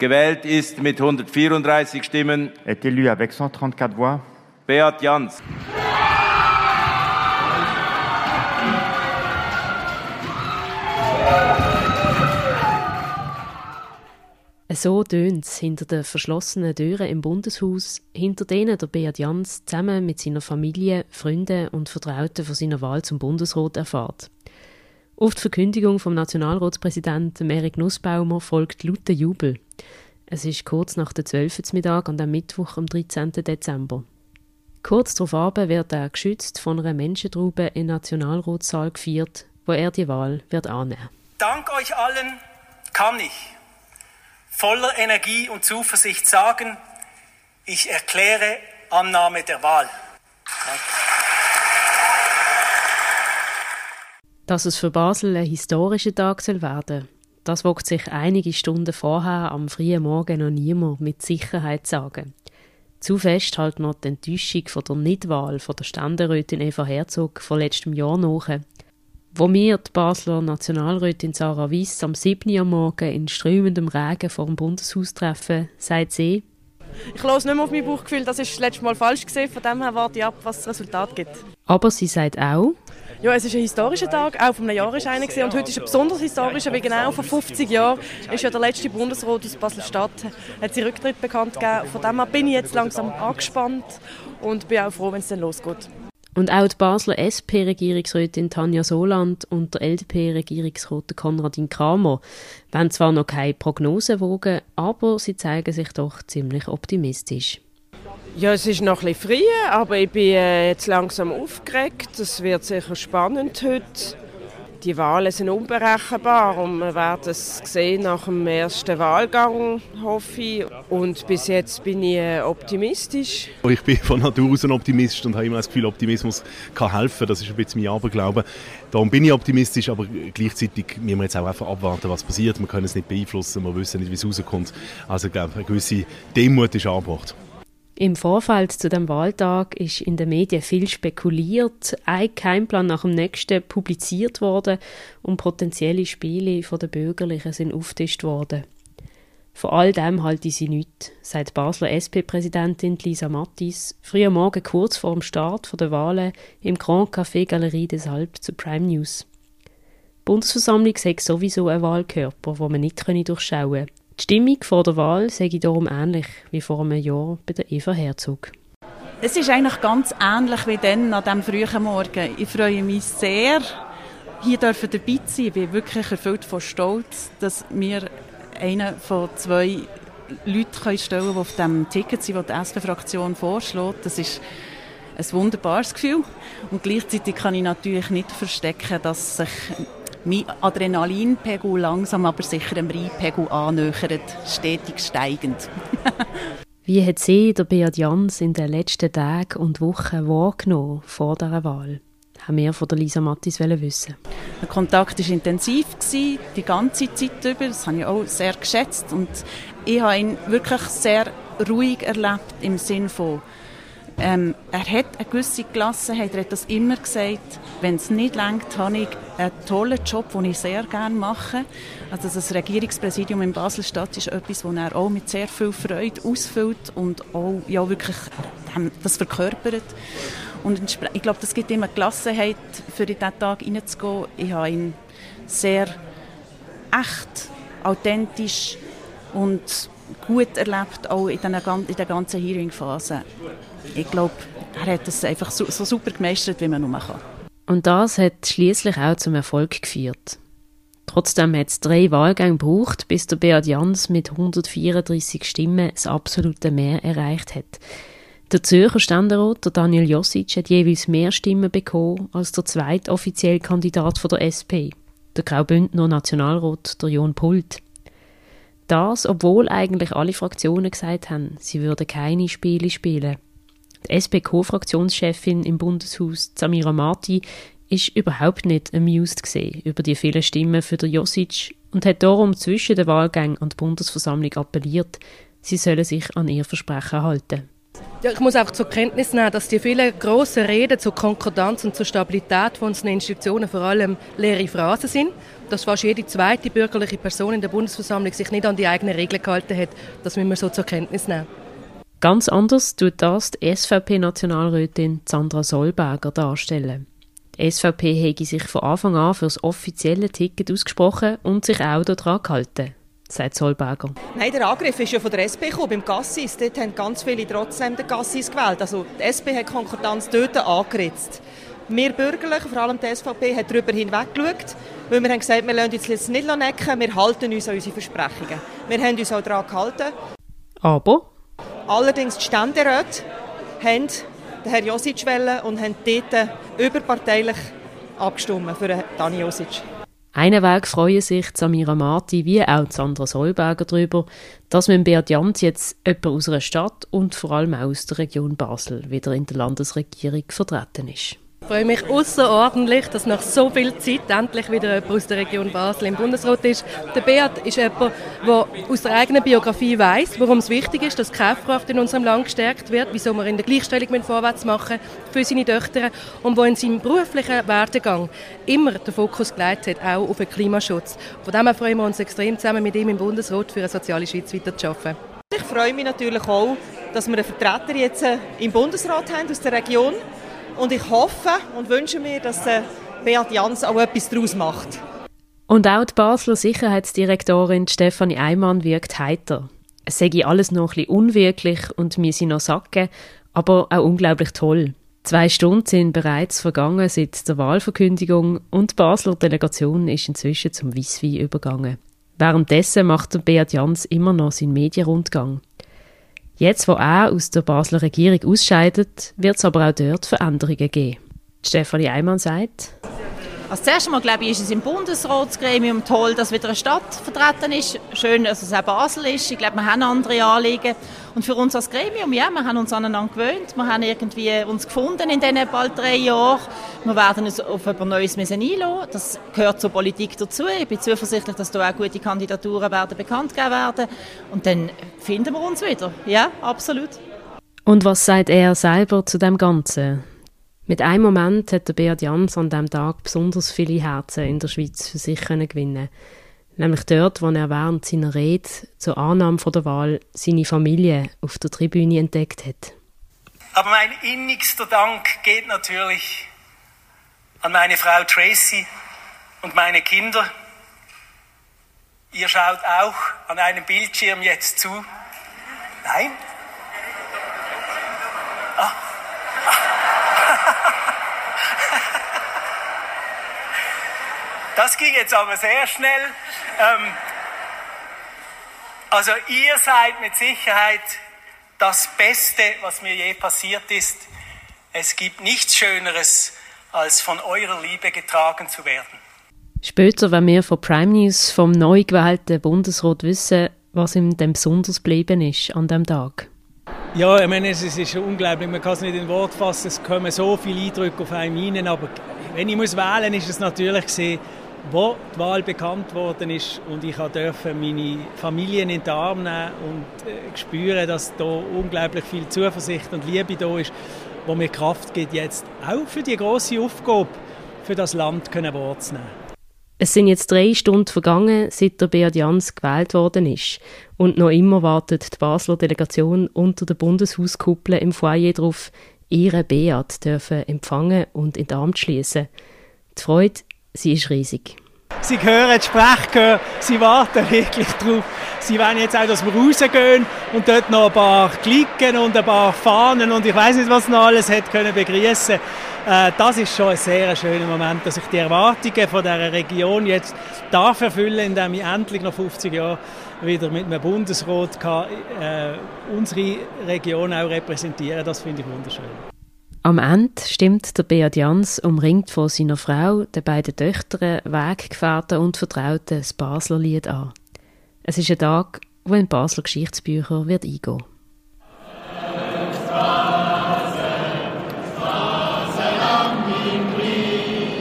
Gewählt ist mit 134 Stimmen. Est élu avec 134 voix. Beat Jans. So tönt es hinter den verschlossenen Türen im Bundeshaus, hinter denen der Beat Jans zusammen mit seiner Familie, Freunden und Vertrauten von seiner Wahl zum Bundesrat erfährt. Auf die Verkündigung vom Nationalratspräsidenten Erik Nussbaumer folgt lauter Jubel. Es ist kurz nach der 12. Mittag an dem Mittwoch am 13. Dezember. Kurz darauf wird er geschützt von einer Menschentraube in den Nationalratssaal gefeiert, wo er die Wahl wird annehmen. Dank euch allen kann ich voller Energie und Zuversicht sagen, ich erkläre Annahme der Wahl. Dass es für Basel ein historischer Tag soll werden, das wagt sich einige Stunden vorher am frühen Morgen noch niemand mit Sicherheit sagen. Zu fest halt noch die Enttäuschung von der Nichtwahl von der Ständerätin Eva Herzog vor letztem Jahr nach, wo mir die Basler Nationalrätin Sarah Wyss am 7. Uhr Morgen in strömendem Regen vor dem Bundeshaus treffen, sagt sie, ich höre nicht mehr auf mein Bauchgefühl, das ist das letzte Mal falsch gesehen, von dem her warte ich ab, was das Resultat gibt. Aber sie sagt auch, ja, es ist ein historischer Tag, auch vom Jahr ist einer und heute ist ein besonders historischer, weil genau vor 50 Jahren ist ja der letzte Bundesrat aus Basel-Stadt, hat sie Rücktritt bekannt gegeben. Von dem her bin ich jetzt langsam angespannt und bin auch froh, wenn es dann losgeht. Und auch die Basler SP-Regierungsrätin Tanja Soland und der LDP-Regierungsrat Konradin Kramer wollen zwar noch keine Prognose wogen, aber sie zeigen sich doch ziemlich optimistisch. Ja, es ist noch ein bisschen früh, aber ich bin äh, jetzt langsam aufgeregt. Es wird sicher spannend heute. Die Wahlen sind unberechenbar und wir werden es sehen nach dem ersten Wahlgang, hoffe ich. Und bis jetzt bin ich äh, optimistisch. Ich bin von Natur aus ein Optimist und habe immer das Gefühl, Optimismus kann helfen. Das ist ein bisschen mein Aberglaube. Darum bin ich optimistisch, aber gleichzeitig müssen wir jetzt auch einfach abwarten, was passiert. Wir können es nicht beeinflussen, wir wissen nicht, wie es rauskommt. Also ich glaube, eine gewisse Demut ist angebracht. Im Vorfeld zu dem Wahltag ist in den Medien viel spekuliert, ein Keimplan nach dem nächsten publiziert worden und potenzielle Spiele von den Bürgerlichen sind aufgetischt worden. Von all dem halte sie nichts, sagt Basler SP-Präsidentin Lisa Mattis früher Morgen kurz vor dem Start der Wahlen im Grand Café Galerie des Alpes zu Prime News. Die Bundesversammlung sei sowieso ein Wahlkörper, wo man nicht durchschauen könne. Die Stimmung vor der Wahl sei darum ähnlich wie vor einem Jahr bei der Eva Herzog. Es ist eigentlich ganz ähnlich wie dann an diesem frühen Morgen. Ich freue mich sehr, hier dabei zu sein. Ich bin wirklich erfüllt von Stolz, dass wir einen von zwei Leuten stellen können, die auf dem Ticket sind, das die SP-Fraktion vorschlägt. Das ist ein wunderbares Gefühl. Und gleichzeitig kann ich natürlich nicht verstecken, dass sich mein Adrenalinpegel langsam aber sicher dem Rheinpegel annähert, stetig steigend. Wie hat Sie der Beat Jans in den letzten Tagen und Wochen wahrgenommen vor dieser Wahl? haben wir von der Lisa Mattis wissen. Der Kontakt war intensiv, die ganze Zeit über. Das habe ich auch sehr geschätzt. Und ich habe ihn wirklich sehr ruhig erlebt, im Sinne von ähm, er hat eine gewisse Gelassenheit, er hat das immer gesagt. Wenn es nicht längt, habe ich einen tollen Job, den ich sehr gerne mache. Also das Regierungspräsidium in Basel-Stadt ist etwas, das er auch mit sehr viel Freude ausfüllt und auch ja, wirklich ähm, das verkörpert. Und ich glaube, das gibt immer Gelassenheit, für diesen Tag hineinzugehen. Ich habe ihn sehr echt, authentisch und gut erlebt, auch in, den, in der ganzen Hearing-Phase. Ich glaube, er hat das einfach so, so super gemeistert, wie man nur kann. Und das hat schließlich auch zum Erfolg geführt. Trotzdem hat es drei Wahlgänge gebraucht, bis der Beat Jans mit 134 Stimmen das absolute Mehr erreicht hat. Der Zürcher Ständerat, der Daniel Josic, hat jeweils mehr Stimmen bekommen als der zweite offizielle Kandidat von der SP, der Graubündner Nationalrat, der John Pult. Das, obwohl eigentlich alle Fraktionen gesagt haben, sie würden keine Spiele spielen. Die SP-Co-Fraktionschefin im Bundeshaus, Samira Marti, ist überhaupt nicht amused gesehen über die vielen Stimmen für Josic und hat darum zwischen den Wahlgängen an die Bundesversammlung appelliert, sie sollen sich an ihr Versprechen halten. Ja, ich muss einfach zur Kenntnis nehmen, dass die vielen grossen Reden zur Konkordanz und zur Stabilität von unseren Institutionen vor allem leere Phrasen sind. Dass fast jede zweite bürgerliche Person in der Bundesversammlung sich nicht an die eigenen Regeln gehalten hat, das müssen wir so zur Kenntnis nehmen. Ganz anders tut das die SVP-Nationalrätin Sandra Solberger darstellen. Die SVP hätte sich von Anfang an für das offizielle Ticket ausgesprochen und sich auch daran gehalten sagt Solberger. Nein, der Angriff ist ja von der SP gekommen, beim Gassis. Dort haben ganz viele trotzdem den Gassis gewählt. Also die SP hat Konkordanz dort angeritzt. Wir Bürgerlichen, vor allem die SVP, haben darüber hinweg geschaut, weil wir haben gesagt, wir lassen uns jetzt nicht necken, wir halten uns an unsere Versprechungen. Wir haben uns auch daran gehalten. Aber? Allerdings die Ständeräte haben den Herrn Josic wählen und haben dort überparteilich abgestimmt für Dani Josic. Einen Weg freuen sich Samira Marti wie auch Sandra Solberger darüber, dass mit Beat Jans jetzt jemand aus einer Stadt und vor allem auch aus der Region Basel wieder in der Landesregierung vertreten ist. Ich freue mich außerordentlich, dass nach so viel Zeit endlich wieder jemand aus der Region Basel im Bundesrat ist. Der Beat ist jemand, der aus der eigenen Biografie weiß, warum es wichtig ist, dass die Kaufkraft in unserem Land gestärkt wird, wieso wir in der Gleichstellung vorwärts machen für seine Töchter und wo in seinem beruflichen Werdegang immer den Fokus gelegt hat, auch auf den Klimaschutz. Von dem freuen wir uns extrem, zusammen mit ihm im Bundesrat für eine soziale Schweiz weiterzuarbeiten. Ich freue mich natürlich auch, dass wir einen Vertreter jetzt im Bundesrat haben aus der Region haben und ich hoffe und wünsche mir, dass der Beat Jans auch etwas daraus macht. Und auch die Basler Sicherheitsdirektorin Stefanie Eimann wirkt heiter. Es sei alles noch ein bisschen unwirklich und mir sie noch sacken, aber auch unglaublich toll. Zwei Stunden sind bereits vergangen seit der Wahlverkündigung und die Basler Delegation ist inzwischen zum Weisswein übergangen. Währenddessen macht Beat Jans immer noch seinen Medienrundgang. Jetzt, wo er aus der Basler Regierung ausscheidet, wird es aber auch dort Veränderungen geben. Stefanie Eimann sagt, als erstes Mal glaube ich, ist es im Bundesratsgremium toll, dass wieder eine Stadt vertreten ist. Schön, dass es auch Basel ist. Ich glaube, wir haben andere Anliegen. Und für uns als Gremium, ja, wir haben uns aneinander gewöhnt. Wir haben irgendwie uns gefunden in diesen bald drei Jahren. Wir werden uns auf etwas Neues müssen. Das gehört zur Politik dazu. Ich bin zuversichtlich, dass da auch gute Kandidaturen werden bekannt gegeben werden. Und dann finden wir uns wieder. Ja, absolut. Und was sagt er selber zu dem Ganzen? Mit einem Moment hat der Beat Jans an diesem Tag besonders viele Herzen in der Schweiz für sich gewinnen Nämlich dort, wo er während seiner Rede zur Annahme der Wahl seine Familie auf der Tribüne entdeckt hat. Aber mein innigster Dank geht natürlich an meine Frau Tracy und meine Kinder. Ihr schaut auch an einem Bildschirm jetzt zu. Nein? Ah. Das ging jetzt aber sehr schnell. Ähm, also ihr seid mit Sicherheit das Beste, was mir je passiert ist. Es gibt nichts Schöneres, als von eurer Liebe getragen zu werden. Später, wenn wir von Prime News vom neu gewählten Bundesrat wissen, was ihm denn besonders geblieben ist an dem Tag. Ja, ich meine, es ist unglaublich, man kann es nicht in Wort fassen, es kommen so viele Eindrücke auf einen rein, aber wenn ich muss wählen muss, ist es natürlich gesehen, wo die Wahl bekannt worden ist und ich durfte meine Familie in den Arm nehmen und äh, spüren, dass da unglaublich viel Zuversicht und Liebe da ist, wo mir Kraft gibt, jetzt auch für die große Aufgabe für das Land können Wort zu nehmen. Es sind jetzt drei Stunden vergangen, seit der Beat Jans gewählt worden ist. Und noch immer wartet die Basler Delegation unter der Bundeshauskuppel im Foyer darauf, ihre Beat dürfen empfangen und in den Arm zu schließen. Die Freude, sie ist riesig. Sie hören die Sprechchöre, sie warten wirklich drauf. Sie wollen jetzt auch, dass wir rausgehen und dort noch ein paar Klicken und ein paar Fahnen und ich weiß nicht, was noch alles hat können begrüßen. Äh, das ist schon ein sehr schöner Moment, dass ich die Erwartungen von dieser Region jetzt darf erfüllen, indem ich endlich nach 50 Jahren wieder mit einem Bundesrat kann, äh, unsere Region auch repräsentieren. Das finde ich wunderschön. Am Ende stimmt der Beat Jans, umringt von seiner Frau, den beiden Töchtern, Weggefährten und Vertrauten, das Basler Lied an. Es ist ein Tag, wo in Basler Geschichtsbücher wird eingehen. Straße, Straße lang im Krieg.